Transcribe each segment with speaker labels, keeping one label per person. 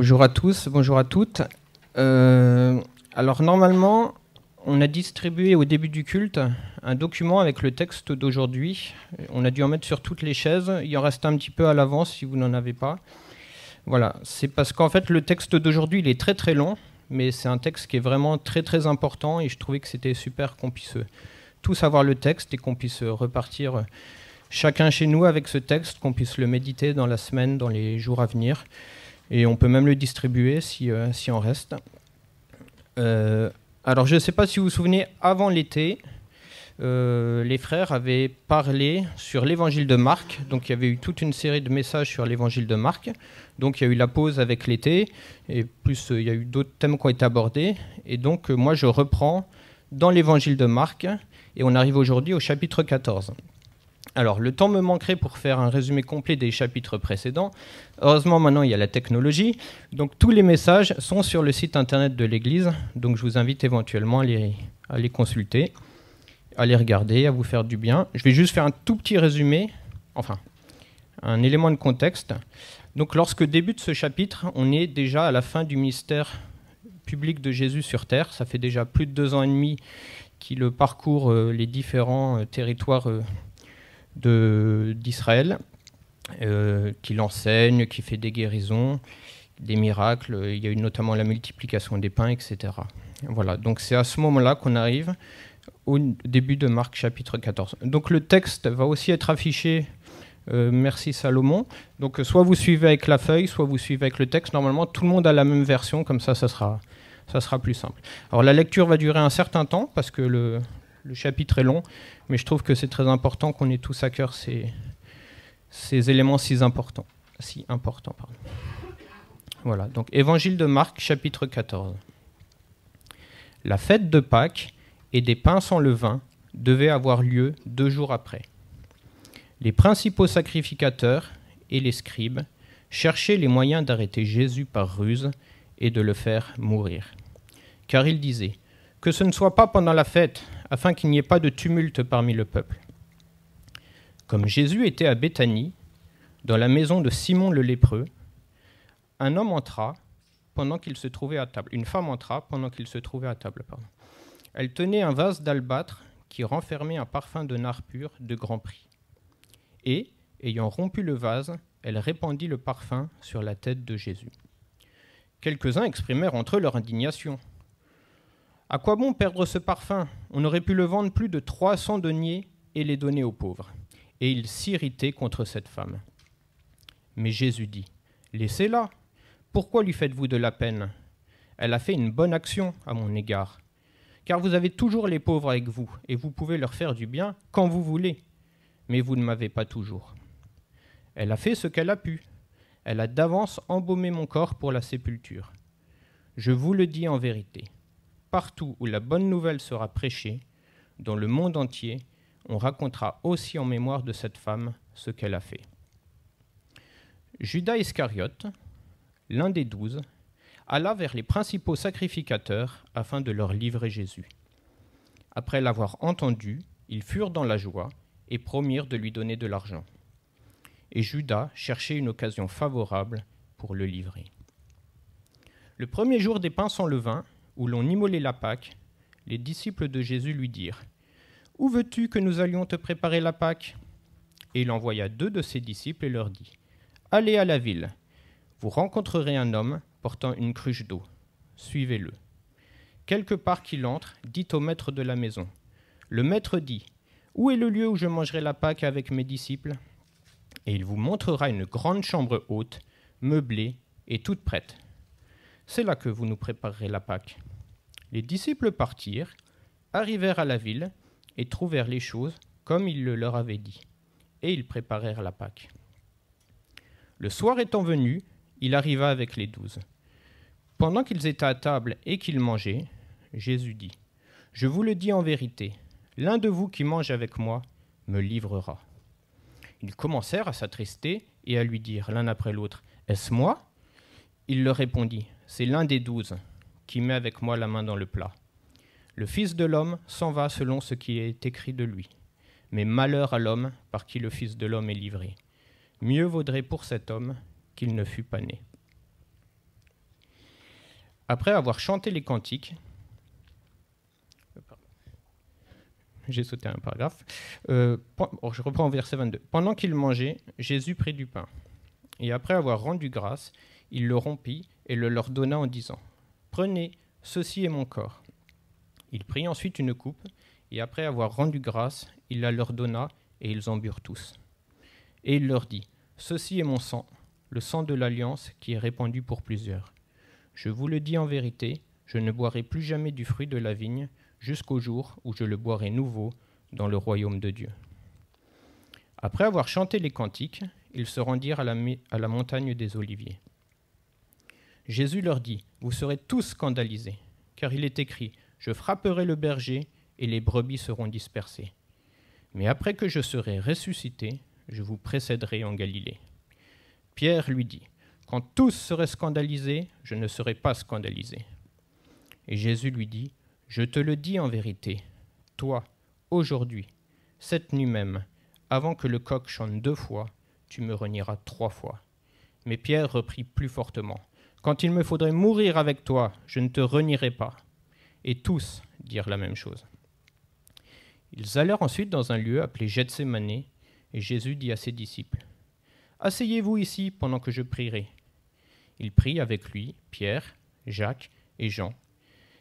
Speaker 1: bonjour à tous, bonjour à toutes. Euh, alors normalement, on a distribué au début du culte un document avec le texte d'aujourd'hui. On a dû en mettre sur toutes les chaises. Il en reste un petit peu à l'avance si vous n'en avez pas. Voilà, c'est parce qu'en fait le texte d'aujourd'hui il est très très long, mais c'est un texte qui est vraiment très très important et je trouvais que c'était super qu'on puisse tous avoir le texte et qu'on puisse repartir chacun chez nous avec ce texte, qu'on puisse le méditer dans la semaine, dans les jours à venir. Et on peut même le distribuer si, euh, on reste. Euh, alors je ne sais pas si vous vous souvenez, avant l'été, euh, les frères avaient parlé sur l'évangile de Marc. Donc il y avait eu toute une série de messages sur l'évangile de Marc. Donc il y a eu la pause avec l'été, et plus il y a eu d'autres thèmes qui ont été abordés. Et donc moi je reprends dans l'évangile de Marc, et on arrive aujourd'hui au chapitre 14. Alors, le temps me manquerait pour faire un résumé complet des chapitres précédents. Heureusement, maintenant, il y a la technologie. Donc, tous les messages sont sur le site internet de l'Église. Donc, je vous invite éventuellement à les, consulter, à les regarder, à vous faire du bien. Je vais juste faire un tout petit résumé, enfin, un élément de contexte. Donc, lorsque débute ce chapitre, on est déjà à la fin du ministère public de Jésus sur terre. Ça fait déjà plus de deux ans et demi qu'il parcourt euh, les différents euh, territoires euh, d'Israël, euh, qui l'enseigne, qui fait des guérisons, des miracles. Il y a eu notamment la multiplication des pains, etc. Voilà, donc c'est à ce moment-là qu'on arrive au début de Marc chapitre 14. Donc le texte va aussi être affiché. Euh, merci Salomon. Donc soit vous suivez avec la feuille, soit vous suivez avec le texte. Normalement, tout le monde a la même version, comme ça, ça sera, ça sera plus simple. Alors la lecture va durer un certain temps parce que le, le chapitre est long, mais je trouve que c'est très important qu'on ait tous à cœur ces, ces éléments si importants. Si importants. Voilà, donc Évangile de Marc, chapitre 14. La fête de Pâques et des pains sans levain devait avoir lieu deux jours après. Les principaux sacrificateurs et les scribes cherchaient les moyens d'arrêter Jésus par ruse et de le faire mourir. Car ils disaient Que ce ne soit pas pendant la fête, afin qu'il n'y ait pas de tumulte parmi le peuple. Comme Jésus était à Béthanie, dans la maison de Simon le lépreux, un homme entra pendant qu'il se trouvait à table. Une femme entra pendant qu'il se trouvait à table. Elle tenait un vase d'albâtre qui renfermait un parfum de nard pur de grand prix. Et, ayant rompu le vase, elle répandit le parfum sur la tête de Jésus. Quelques-uns exprimèrent entre eux leur indignation. À quoi bon perdre ce parfum? On aurait pu le vendre plus de 300 deniers et les donner aux pauvres. Et ils s'irritaient contre cette femme. Mais Jésus dit, Laissez-la. Pourquoi lui faites-vous de la peine? Elle a fait une bonne action à mon égard. Car vous avez toujours les pauvres avec vous, et vous pouvez leur faire du bien quand vous voulez. Mais vous ne m'avez pas toujours. Elle a fait ce qu'elle a pu. Elle a d'avance embaumé mon corps pour la sépulture. Je vous le dis en vérité partout où la bonne nouvelle sera prêchée, dans le monde entier, on racontera aussi en mémoire de cette femme ce qu'elle a fait. Judas Iscariote, l'un des douze, alla vers les principaux sacrificateurs afin de leur livrer Jésus. Après l'avoir entendu, ils furent dans la joie et promirent de lui donner de l'argent. Et Judas cherchait une occasion favorable pour le livrer. Le premier jour des pains sans levain, où l'on immolait la Pâque, les disciples de Jésus lui dirent Où veux-tu que nous allions te préparer la Pâque? Et il envoya deux de ses disciples et leur dit Allez à la ville, vous rencontrerez un homme portant une cruche d'eau. Suivez-le. Quelque part qu'il entre, dit au maître de la maison Le maître dit Où est le lieu où je mangerai la Pâque avec mes disciples? Et il vous montrera une grande chambre haute, meublée et toute prête. C'est là que vous nous préparerez la Pâque. Les disciples partirent, arrivèrent à la ville et trouvèrent les choses comme il le leur avait dit, et ils préparèrent la Pâque. Le soir étant venu, il arriva avec les douze. Pendant qu'ils étaient à table et qu'ils mangeaient, Jésus dit, Je vous le dis en vérité, l'un de vous qui mange avec moi me livrera. Ils commencèrent à s'attrister et à lui dire l'un après l'autre, Est-ce moi? Il leur répondit, C'est l'un des douze qui met avec moi la main dans le plat. Le Fils de l'homme s'en va selon ce qui est écrit de lui. Mais malheur à l'homme par qui le Fils de l'homme est livré. Mieux vaudrait pour cet homme qu'il ne fût pas né. Après avoir chanté les cantiques, j'ai sauté un paragraphe, euh, oh, je reprends verset 22. Pendant qu'il mangeait, Jésus prit du pain, et après avoir rendu grâce, il le rompit et le leur donna en disant, Prenez, ceci est mon corps. Il prit ensuite une coupe, et après avoir rendu grâce, il la leur donna, et ils en burent tous. Et il leur dit, Ceci est mon sang, le sang de l'alliance qui est répandu pour plusieurs. Je vous le dis en vérité, je ne boirai plus jamais du fruit de la vigne jusqu'au jour où je le boirai nouveau dans le royaume de Dieu. Après avoir chanté les cantiques, ils se rendirent à la, à la montagne des Oliviers. Jésus leur dit, Vous serez tous scandalisés, car il est écrit, Je frapperai le berger, et les brebis seront dispersées. Mais après que je serai ressuscité, je vous précéderai en Galilée. Pierre lui dit, quand tous seraient scandalisés, je ne serai pas scandalisé. Et Jésus lui dit, Je te le dis en vérité, toi, aujourd'hui, cette nuit même, avant que le coq chante deux fois, tu me renieras trois fois. Mais Pierre reprit plus fortement, Quand il me faudrait mourir avec toi, je ne te renierai pas. Et tous dirent la même chose. Ils allèrent ensuite dans un lieu appelé Gethsemane, et Jésus dit à ses disciples, Asseyez-vous ici pendant que je prierai. Il prit avec lui Pierre, Jacques et Jean,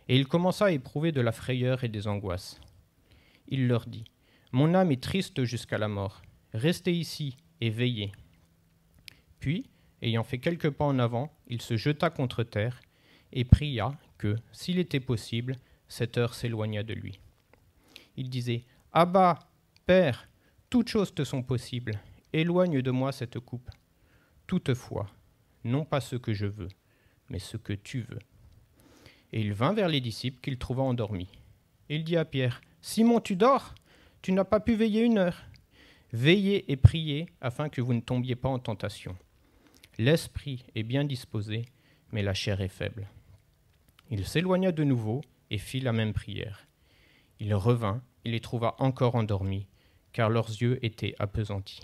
Speaker 1: et il commença à éprouver de la frayeur et des angoisses. Il leur dit, Mon âme est triste jusqu'à la mort, restez ici et veillez. Puis, ayant fait quelques pas en avant, il se jeta contre terre et pria que, s'il était possible, cette heure s'éloignât de lui. Il disait, Abba, Père, toutes choses te sont possibles, éloigne de moi cette coupe. Toutefois, non pas ce que je veux, mais ce que tu veux. Et il vint vers les disciples qu'il trouva endormis. Il dit à Pierre, Simon, tu dors? Tu n'as pas pu veiller une heure Veillez et priez afin que vous ne tombiez pas en tentation. L'esprit est bien disposé, mais la chair est faible. Il s'éloigna de nouveau et fit la même prière. Il revint et les trouva encore endormis, car leurs yeux étaient appesantis.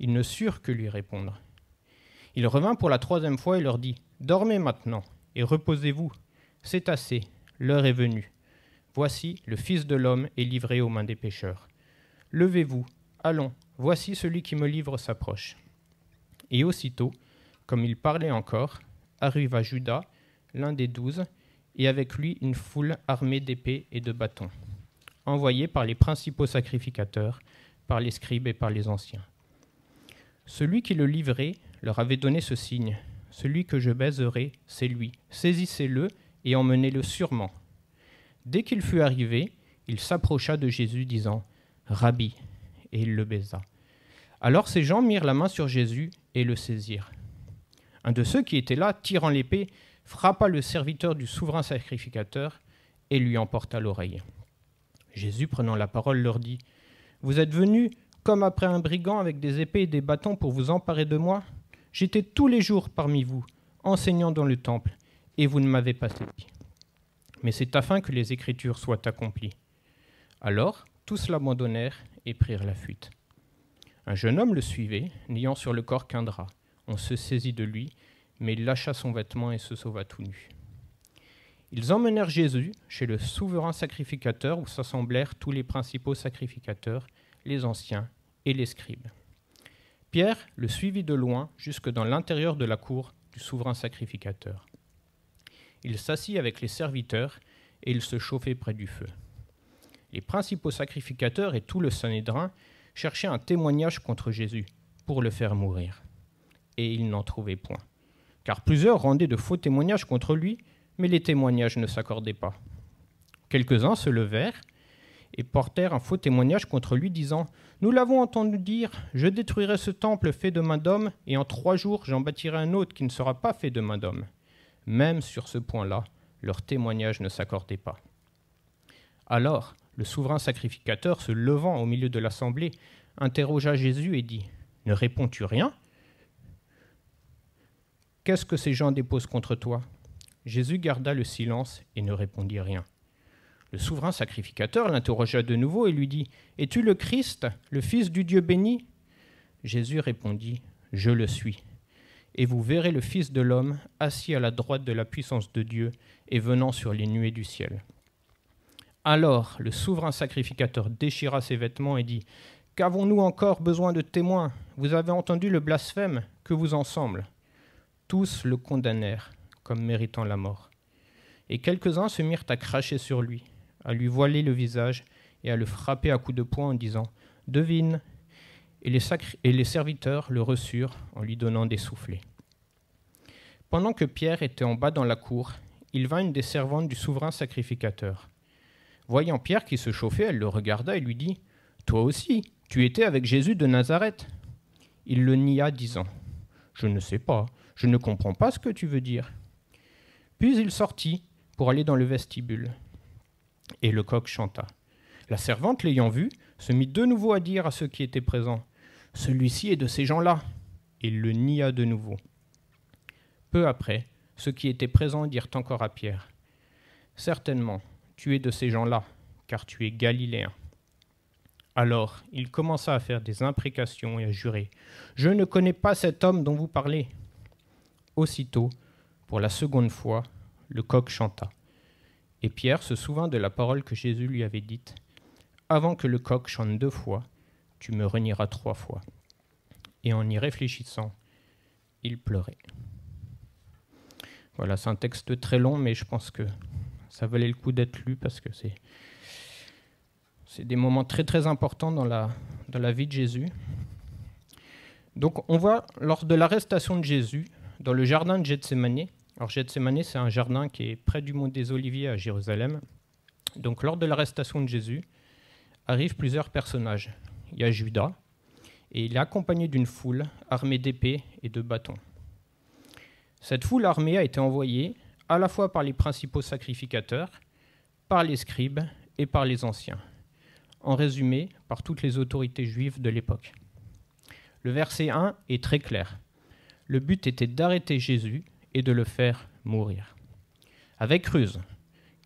Speaker 1: Ils ne surent que lui répondre. Il revint pour la troisième fois et leur dit Dormez maintenant et reposez-vous. C'est assez, l'heure est venue. Voici, le Fils de l'homme est livré aux mains des pécheurs. Levez-vous, allons, voici celui qui me livre s'approche. Et aussitôt, comme il parlait encore, arriva Judas, l'un des douze, et avec lui une foule armée d'épées et de bâtons, envoyés par les principaux sacrificateurs, par les scribes et par les anciens. Celui qui le livrait leur avait donné ce signe. Celui que je baiserai, c'est lui. Saisissez-le et emmenez-le sûrement. Dès qu'il fut arrivé, il s'approcha de Jésus, disant Rabbi, et il le baisa. Alors ces gens mirent la main sur Jésus et le saisirent. Un de ceux qui étaient là, tirant l'épée, frappa le serviteur du souverain sacrificateur et lui emporta l'oreille. Jésus, prenant la parole, leur dit Vous êtes venus comme après un brigand avec des épées et des bâtons pour vous emparer de moi? J'étais tous les jours parmi vous, enseignant dans le temple, et vous ne m'avez pas saisi. Mais c'est afin que les Écritures soient accomplies. Alors tous l'abandonnèrent et prirent la fuite. Un jeune homme le suivait, n'ayant sur le corps qu'un drap. On se saisit de lui, mais il lâcha son vêtement et se sauva tout nu. Ils emmenèrent Jésus chez le souverain sacrificateur où s'assemblèrent tous les principaux sacrificateurs, les anciens et les scribes. Pierre le suivit de loin jusque dans l'intérieur de la cour du souverain sacrificateur. Il s'assit avec les serviteurs et il se chauffait près du feu. Les principaux sacrificateurs et tout le Sanhédrin cherchaient un témoignage contre Jésus pour le faire mourir. Et ils n'en trouvaient point. Car plusieurs rendaient de faux témoignages contre lui, mais les témoignages ne s'accordaient pas. Quelques-uns se levèrent et portèrent un faux témoignage contre lui, disant Nous l'avons entendu dire, je détruirai ce temple fait de main d'homme, et en trois jours j'en bâtirai un autre qui ne sera pas fait de main d'homme. Même sur ce point-là, leur témoignage ne s'accordait pas. Alors, le souverain sacrificateur, se levant au milieu de l'assemblée, interrogea Jésus et dit Ne réponds-tu rien? Qu'est-ce que ces gens déposent contre toi? Jésus garda le silence et ne répondit rien. Le souverain sacrificateur l'interrogea de nouveau et lui dit Es-tu le Christ, le Fils du Dieu béni? Jésus répondit Je le suis. et vous verrez le Fils de l'homme assis à la droite de la puissance de Dieu et venant sur les nuées du ciel. Alors le souverain sacrificateur déchira ses vêtements et dit Qu'avons-nous encore besoin de témoins? Vous avez entendu le blasphème Que vous ensemble Tous le condamnèrent comme méritant la mort. Et quelques-uns se mirent à cracher sur lui, à lui voiler le visage et à le frapper à coups de poing en disant Devine et les, serviteurs le reçurent en lui donnant des soufflets. Pendant que Pierre était en bas dans la cour, il vint une des servantes du souverain sacrificateur. Voyant Pierre qui se chauffait, elle le regarda et lui dit Toi aussi, tu étais avec Jésus de Nazareth Il le nia, disant Je ne sais pas, je ne comprends pas ce que tu veux dire. Puis il sortit pour aller dans le vestibule. Et le coq chanta. La servante, l'ayant vu, se mit de nouveau à dire à ceux qui étaient présents Celui-ci est de ces gens-là. Il le nia de nouveau. Peu après, ceux qui étaient présents dirent encore à Pierre Certainement, tu es de ces gens-là, car tu es galiléen. Alors il commença à faire des imprécations et à jurer Je ne connais pas cet homme dont vous parlez. Aussitôt, pour la seconde fois, le coq chanta. Et Pierre se souvint de la parole que Jésus lui avait dite Avant que le coq chante deux fois, tu me renieras trois fois. Et en y réfléchissant, il pleurait. Voilà, c'est un texte très long, mais je pense que ça valait le coup d'être lu parce que c'est des moments très très importants dans la vie de Jésus. Donc on voit lors de l'arrestation de Jésus dans le jardin de Gethsemane. Alors Gethsemane c'est un jardin qui est près du mont des Oliviers à Jérusalem. Donc lors de l'arrestation de Jésus arrivent plusieurs personnages. Il y a Judas et il est accompagné d'une foule armée d'épées et de bâtons. Cette foule armée a été envoyée à la fois par les principaux sacrificateurs, par les scribes et par les anciens. En résumé, par toutes les autorités juives de l'époque. Le verset 1 est très clair. Le but était d'arrêter Jésus et de le faire mourir. Avec ruse,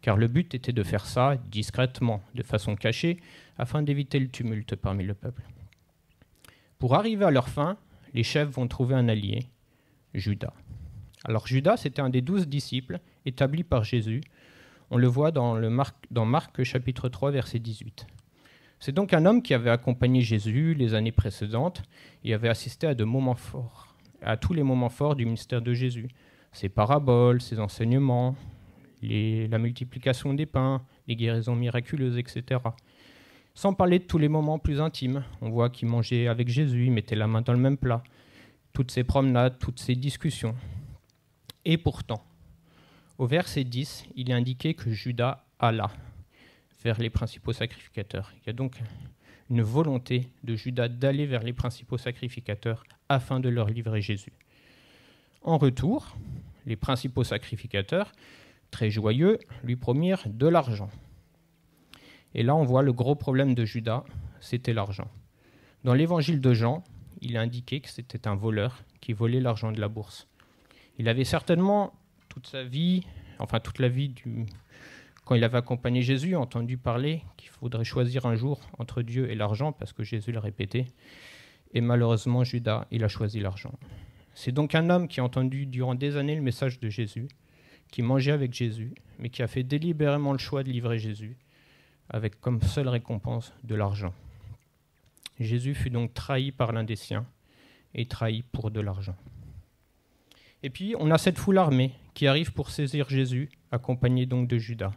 Speaker 1: car le but était de faire ça discrètement, de façon cachée, afin d'éviter le tumulte parmi le peuple. Pour arriver à leur fin, les chefs vont trouver un allié, Judas. Alors Judas, c'était un des douze disciples établis par Jésus. On le voit dans, Marc chapitre 3, verset 18. C'est donc un homme qui avait accompagné Jésus les années précédentes et avait assisté à de moments forts, à tous les moments forts du ministère de Jésus. Ses paraboles, ses enseignements, la multiplication des pains, les guérisons miraculeuses, etc. Sans parler de tous les moments plus intimes. On voit qu'il mangeait avec Jésus, il mettait la main dans le même plat. Toutes ces promenades, toutes ces discussions. Et pourtant, au verset 10, il est indiqué que Judas alla vers les principaux sacrificateurs. Il y a donc une volonté de Judas d'aller vers les principaux sacrificateurs afin de leur livrer Jésus. En retour, les principaux sacrificateurs, très joyeux, lui promirent de l'argent. Et là, on voit le gros problème de Judas, c'était l'argent. Dans l'évangile de Jean, il est indiqué que c'était un voleur qui volait l'argent de la bourse. Il avait certainement toute sa vie, enfin toute la vie du, quand il avait accompagné Jésus, entendu parler qu'il faudrait choisir un jour entre Dieu et l'argent, parce que Jésus l'a répété. Et malheureusement, Judas, il a choisi l'argent. C'est donc un homme qui a entendu durant des années le message de Jésus, qui mangeait avec Jésus, mais qui a fait délibérément le choix de livrer Jésus, avec comme seule récompense de l'argent. Jésus fut donc trahi par l'un des siens, et trahi pour de l'argent. Et puis, on a cette foule armée qui arrive pour saisir Jésus, accompagné donc de Judas.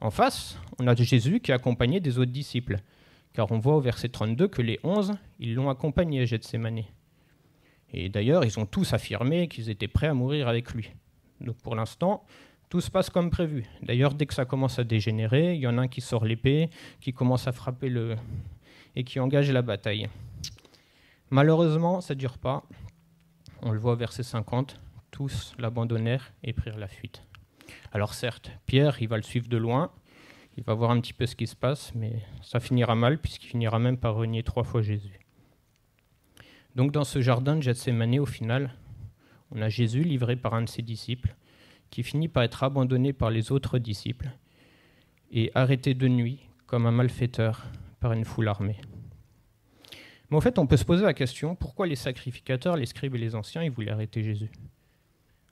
Speaker 1: En face, on a Jésus qui est accompagné des autres disciples, car on voit au verset 32 que les onze, ils l'ont accompagné à Gethsemane. Et d'ailleurs, ils ont tous affirmé qu'ils étaient prêts à mourir avec lui. Donc pour l'instant, tout se passe comme prévu. D'ailleurs, dès que ça commence à dégénérer, il y en a un qui sort l'épée, qui commence à frapper le... et qui engage la bataille. Malheureusement, ça ne dure pas. On le voit au verset 50, tous l'abandonnèrent et prirent la fuite. Alors certes, Pierre, il va le suivre de loin, il va voir un petit peu ce qui se passe, mais ça finira mal puisqu'il finira même par renier trois fois Jésus. Donc dans ce jardin de Gethsemane, au final, on a Jésus livré par un de ses disciples, qui finit par être abandonné par les autres disciples et arrêté de nuit comme un malfaiteur par une foule armée. Mais en fait, on peut se poser la question, pourquoi les sacrificateurs, les scribes et les anciens, ils voulaient arrêter Jésus?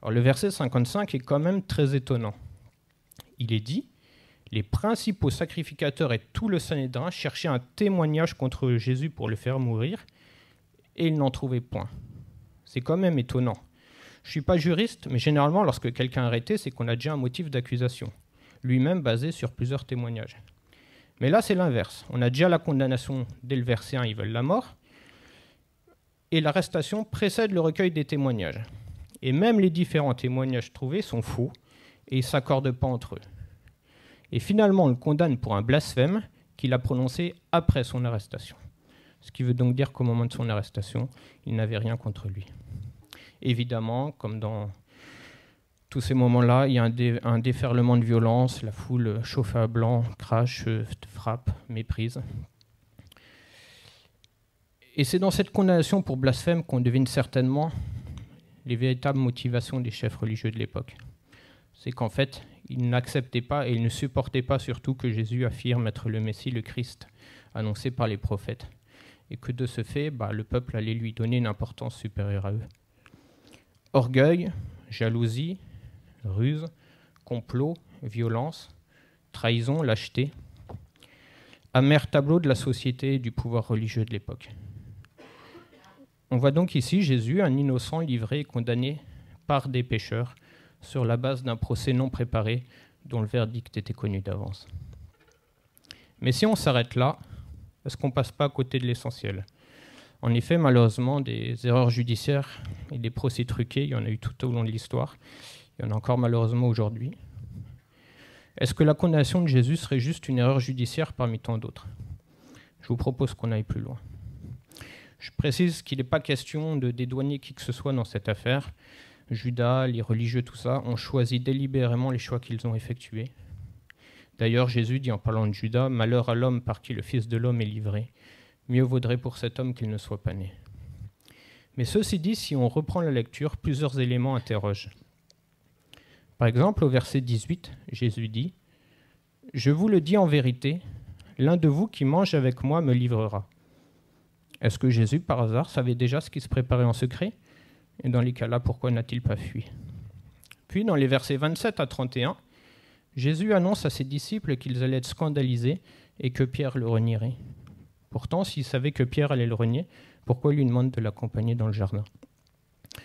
Speaker 1: Alors le verset 55 est quand même très étonnant. Il est dit, les principaux sacrificateurs et tout le Sanhédrin cherchaient un témoignage contre Jésus pour le faire mourir, et ils n'en trouvaient point. C'est quand même étonnant. Je ne suis pas juriste, mais généralement, lorsque quelqu'un est arrêté, c'est qu'on a déjà un motif d'accusation, lui-même basé sur plusieurs témoignages. Mais là, c'est l'inverse. On a déjà la condamnation dès le verset 1, ils veulent la mort, et l'arrestation précède le recueil des témoignages. Et même les différents témoignages trouvés sont faux, et ils ne s'accordent pas entre eux. Et finalement, on le condamne pour un blasphème qu'il a prononcé après son arrestation. Ce qui veut donc dire qu'au moment de son arrestation, il n'avait rien contre lui. Évidemment, comme dans tous ces moments-là, il y a un, déferlement de violence, la foule chauffe à blanc, crache, frappe, méprise. Et c'est dans cette condamnation pour blasphème qu'on devine certainement les véritables motivations des chefs religieux de l'époque. C'est qu'en fait, ils n'acceptaient pas et ils ne supportaient pas surtout que Jésus affirme être le Messie, le Christ, annoncé par les prophètes, et que de ce fait, bah, le peuple allait lui donner une importance supérieure à eux. Orgueil, jalousie, ruse, complot, violence, trahison, lâcheté. Amer tableau de la société et du pouvoir religieux de l'époque. On voit donc ici Jésus, un innocent livré et condamné par des pécheurs sur la base d'un procès non préparé dont le verdict était connu d'avance. Mais si on s'arrête là, est-ce qu'on passe pas à côté de l'essentiel? En effet, malheureusement, des erreurs judiciaires et des procès truqués, il y en a eu tout au long de l'histoire. Il y en a encore malheureusement aujourd'hui. Est-ce que la condamnation de Jésus serait juste une erreur judiciaire parmi tant d'autres? Je vous propose qu'on aille plus loin. Je précise qu'il n'est pas question de dédouaner qui que ce soit dans cette affaire. Judas, les religieux, tout ça, ont choisi délibérément les choix qu'ils ont effectués. D'ailleurs, Jésus dit en parlant de Judas, Malheur à l'homme par qui le Fils de l'homme est livré. Mieux vaudrait pour cet homme qu'il ne soit pas né. Mais ceci dit, si on reprend la lecture, plusieurs éléments interrogent. Par exemple, au verset 18, Jésus dit Je vous le dis en vérité, l'un de vous qui mange avec moi me livrera. Est-ce que Jésus, par hasard, savait déjà ce qui se préparait en secret? Et dans les cas-là, pourquoi n'a-t-il pas fui? Puis, dans les versets 27 à 31, Jésus annonce à ses disciples qu'ils allaient être scandalisés et que Pierre le renierait. Pourtant, s'il savait que Pierre allait le renier, pourquoi lui demande de l'accompagner dans le jardin?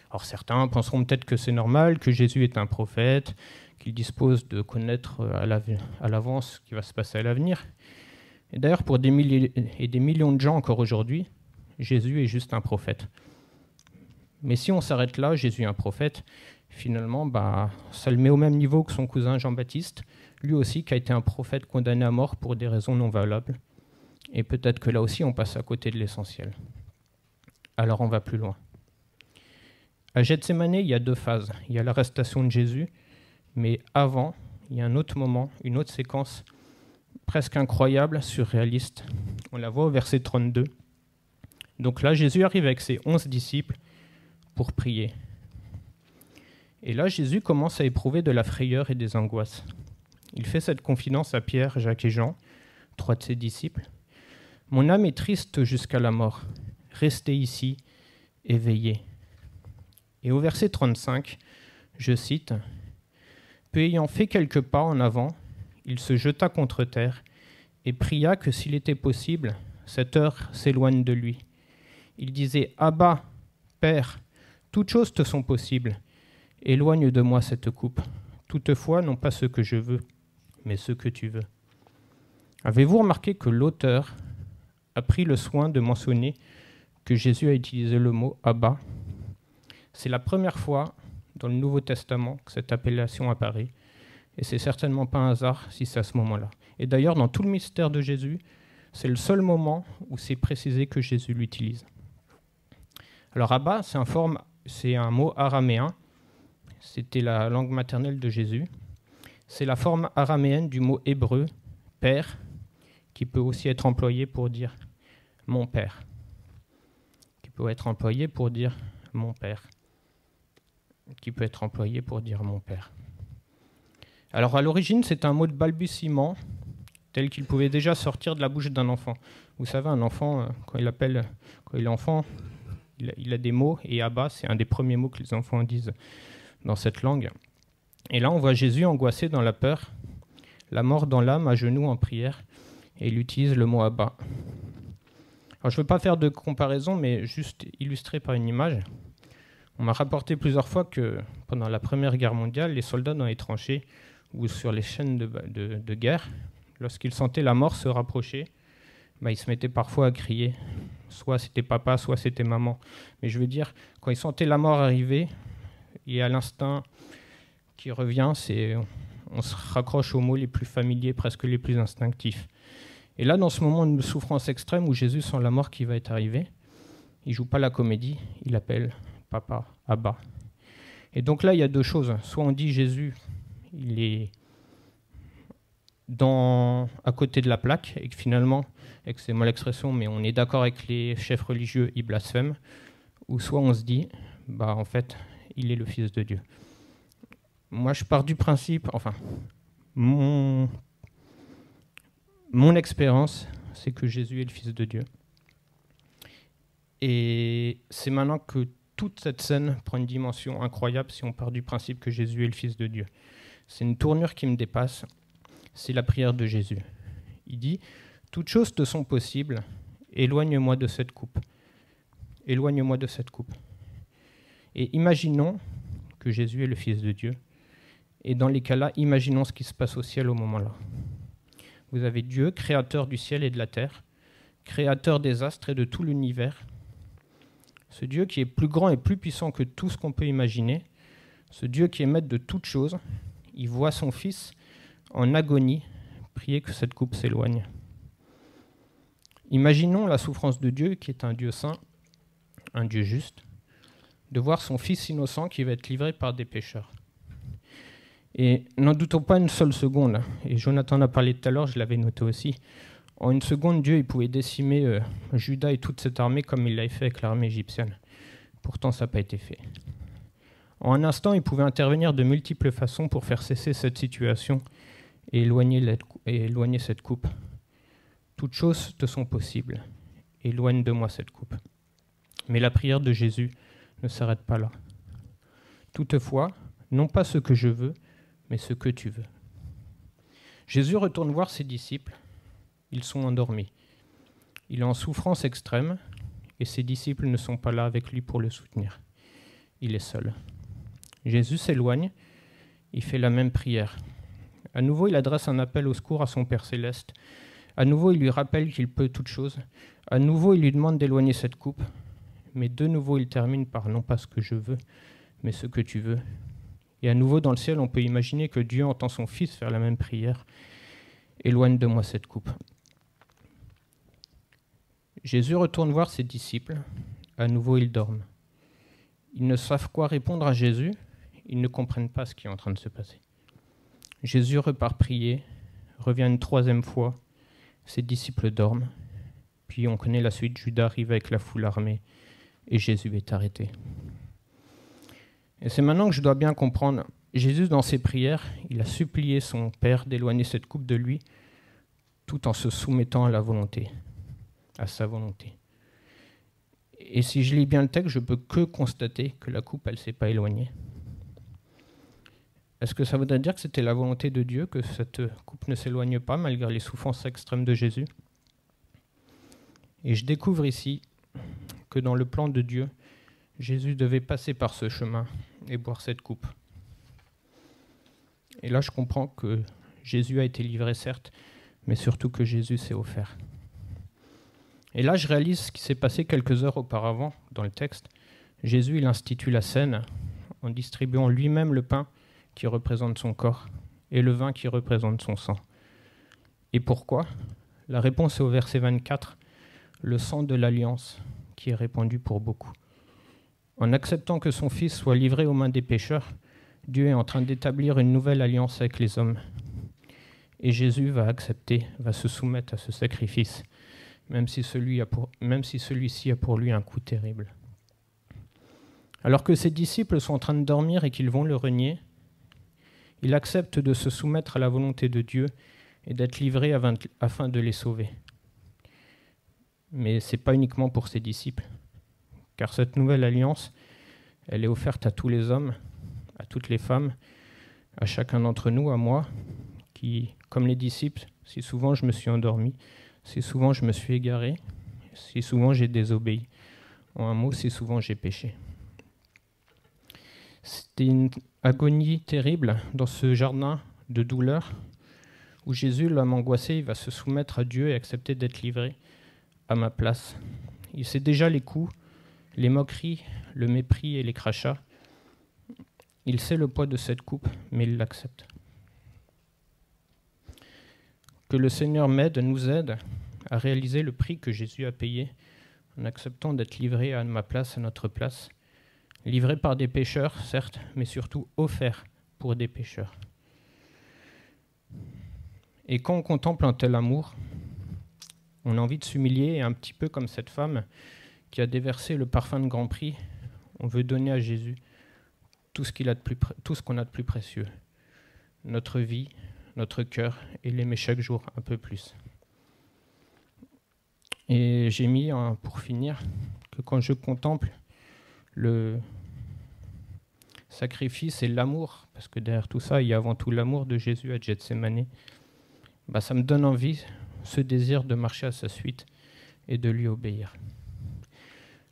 Speaker 1: Alors certains penseront peut-être que c'est normal, que Jésus est un prophète, qu'il dispose de connaître à l'avance ce qui va se passer à l'avenir. Et d'ailleurs, pour des milliers et des millions de gens encore aujourd'hui, Jésus est juste un prophète. Mais si on s'arrête là, Jésus un prophète, finalement, bah, ça le met au même niveau que son cousin Jean-Baptiste, lui aussi qui a été un prophète condamné à mort pour des raisons non valables. Et peut-être que là aussi, on passe à côté de l'essentiel. Alors on va plus loin. À Gethsemane, il y a deux phases. Il y a l'arrestation de Jésus, mais avant, il y a un autre moment, une autre séquence presque incroyable, surréaliste. On la voit au verset 32. Donc là, Jésus arrive avec ses onze disciples pour prier. Et là, Jésus commence à éprouver de la frayeur et des angoisses. Il fait cette confidence à Pierre, Jacques et Jean, trois de ses disciples. Mon âme est triste jusqu'à la mort. Restez ici, éveillez. Et au verset 35, je cite Peu ayant fait quelques pas en avant, il se jeta contre terre et pria que s'il était possible, cette heure s'éloigne de lui. Il disait Abba, Père, toutes choses te sont possibles. Éloigne de moi cette coupe. Toutefois, non pas ce que je veux, mais ce que tu veux. Avez-vous remarqué que l'auteur a pris le soin de mentionner que Jésus a utilisé le mot Abba? C'est la première fois dans le Nouveau Testament que cette appellation apparaît, et c'est certainement pas un hasard si c'est à ce moment-là. Et d'ailleurs, dans tout le mystère de Jésus, c'est le seul moment où c'est précisé que Jésus l'utilise. Alors Abba, c'est un forme c'est un mot araméen. C'était la langue maternelle de Jésus. C'est la forme araméenne du mot hébreu, père, qui peut aussi être employé pour dire mon père. Qui peut être employé pour dire mon père. Qui peut être employé pour dire mon père. Alors à l'origine, c'est un mot de balbutiement tel qu'il pouvait déjà sortir de la bouche d'un enfant. Vous savez, un enfant, euh, quand il appelle, quand il est enfant, il a, des mots, et Abba, c'est un des premiers mots que les enfants disent dans cette langue. Et là, on voit Jésus angoissé dans la peur, la mort dans l'âme, à genoux en prière, et il utilise le mot Abba. Alors, je ne veux pas faire de comparaison, mais juste illustrer par une image. On m'a rapporté plusieurs fois que pendant la Première Guerre mondiale, les soldats dans les tranchées ou sur les chaînes de, guerre, lorsqu'ils sentaient la mort se rapprocher, bah, ils se mettaient parfois à crier. Soit c'était papa, soit c'était maman. Mais je veux dire, quand ils sentaient la mort arriver, il y a l'instinct qui revient, c'est on se raccroche aux mots les plus familiers, presque les plus instinctifs. Et là, dans ce moment de souffrance extrême où Jésus sent la mort qui va être arrivée, il joue pas la comédie, il appelle papa, Abba. Et donc là, il y a deux choses. Soit on dit Jésus, il est dans, à côté de la plaque, et que finalement, excusez-moi l'expression, mais on est d'accord avec les chefs religieux, il blasphème. Ou soit on se dit, bah en fait, il est le Fils de Dieu. Moi, je pars du principe, enfin, mon, mon expérience, c'est que Jésus est le Fils de Dieu. Et c'est maintenant que toute cette scène prend une dimension incroyable si on part du principe que Jésus est le Fils de Dieu. C'est une tournure qui me dépasse, c'est la prière de Jésus. Il dit, Toutes choses te sont possibles, éloigne-moi de cette coupe. Éloigne-moi de cette coupe. Et imaginons que Jésus est le Fils de Dieu. Et dans les cas-là, imaginons ce qui se passe au ciel au moment-là. Vous avez Dieu, créateur du ciel et de la terre, créateur des astres et de tout l'univers, ce Dieu qui est plus grand et plus puissant que tout ce qu'on peut imaginer, ce Dieu qui est maître de toutes choses, il voit son Fils en agonie prier que cette coupe s'éloigne. Imaginons la souffrance de Dieu qui est un Dieu saint, un Dieu juste, de voir son Fils innocent qui va être livré par des pécheurs. Et n'en doutons pas une seule seconde, et Jonathan en a parlé tout à l'heure, je l'avais noté aussi, en une seconde, Dieu il pouvait décimer euh, Judas et toute cette armée comme il l'avait fait avec l'armée égyptienne. Pourtant, ça n'a pas été fait. En un instant, il pouvait intervenir de multiples façons pour faire cesser cette situation et cette coupe. Toutes choses te sont possibles. Éloigne de moi cette coupe. Mais la prière de Jésus ne s'arrête pas là. Toutefois, non pas ce que je veux, mais ce que tu veux. Jésus retourne voir ses disciples ils sont endormis. Il est en souffrance extrême et ses disciples ne sont pas là avec lui pour le soutenir. Il est seul. Jésus s'éloigne, il fait la même prière. À nouveau, il adresse un appel au secours à son Père céleste. À nouveau, il lui rappelle qu'il peut toute chose. À nouveau, il lui demande d'éloigner cette coupe. Mais de nouveau, il termine par non pas ce que je veux, mais ce que tu veux. Et à nouveau, dans le ciel, on peut imaginer que Dieu entend son Fils faire la même prière. Éloigne de moi cette coupe. Jésus retourne voir ses disciples. À nouveau, ils dorment. Ils ne savent quoi répondre à Jésus. Ils ne comprennent pas ce qui est en train de se passer. Jésus repart prier, revient une troisième fois. Ses disciples dorment. Puis on connaît la suite. Judas arrive avec la foule armée et Jésus est arrêté. Et c'est maintenant que je dois bien comprendre. Jésus, dans ses prières, il a supplié son Père d'éloigner cette coupe de lui tout en se soumettant à la volonté à sa volonté. Et si je lis bien le texte, je peux que constater que la coupe, elle ne s'est pas éloignée. Est-ce que ça voudrait dire que c'était la volonté de Dieu que cette coupe ne s'éloigne pas malgré les souffrances extrêmes de Jésus? Et je découvre ici que dans le plan de Dieu, Jésus devait passer par ce chemin et boire cette coupe. Et là, je comprends que Jésus a été livré, certes, mais surtout que Jésus s'est offert. Et là, je réalise ce qui s'est passé quelques heures auparavant dans le texte. Jésus, il institue la scène en distribuant lui-même le pain qui représente son corps et le vin qui représente son sang. Et pourquoi? La réponse est au verset 24, le sang de l'alliance qui est répandu pour beaucoup. En acceptant que son Fils soit livré aux mains des pécheurs, Dieu est en train d'établir une nouvelle alliance avec les hommes. Et Jésus va accepter, va se soumettre à ce sacrifice même si celui-ci a pour lui un coup terrible. Alors que ses disciples sont en train de dormir et qu'ils vont le renier, il accepte de se soumettre à la volonté de Dieu et d'être livré afin de les sauver. Mais ce n'est pas uniquement pour ses disciples, car cette nouvelle alliance, elle est offerte à tous les hommes, à toutes les femmes, à chacun d'entre nous, à moi, qui, comme les disciples, si souvent je me suis endormi, si souvent je me suis égaré, si souvent j'ai désobéi. En un mot, si souvent j'ai péché. C'était une agonie terrible dans ce jardin de douleur où Jésus, l'homme angoissé, il va se soumettre à Dieu et accepter d'être livré à ma place. Il sait déjà les coups, les moqueries, le mépris et les crachats. Il sait le poids de cette coupe, mais il l'accepte. Que le Seigneur m'aide, nous aide à réaliser le prix que Jésus a payé en acceptant d'être livré à ma place, à notre place. Livré par des pécheurs, certes, mais surtout offert pour des pécheurs. Et quand on contemple un tel amour, on a envie de s'humilier, un petit peu comme cette femme qui a déversé le parfum de Grand Prix, on veut donner à Jésus tout ce qu'il a qu'on a de plus précieux, notre vie, notre cœur, et l'aimer chaque jour un peu plus. Et j'ai mis, pour finir, que quand je contemple le sacrifice et l'amour, parce que derrière tout ça, il y a avant tout l'amour de Jésus à Gethsemane, bah, ça me donne envie, ce désir de marcher à sa suite et de lui obéir.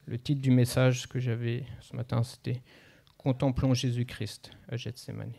Speaker 1: Le titre du message que j'avais ce matin, c'était Contemplons Jésus-Christ à Gethsemane.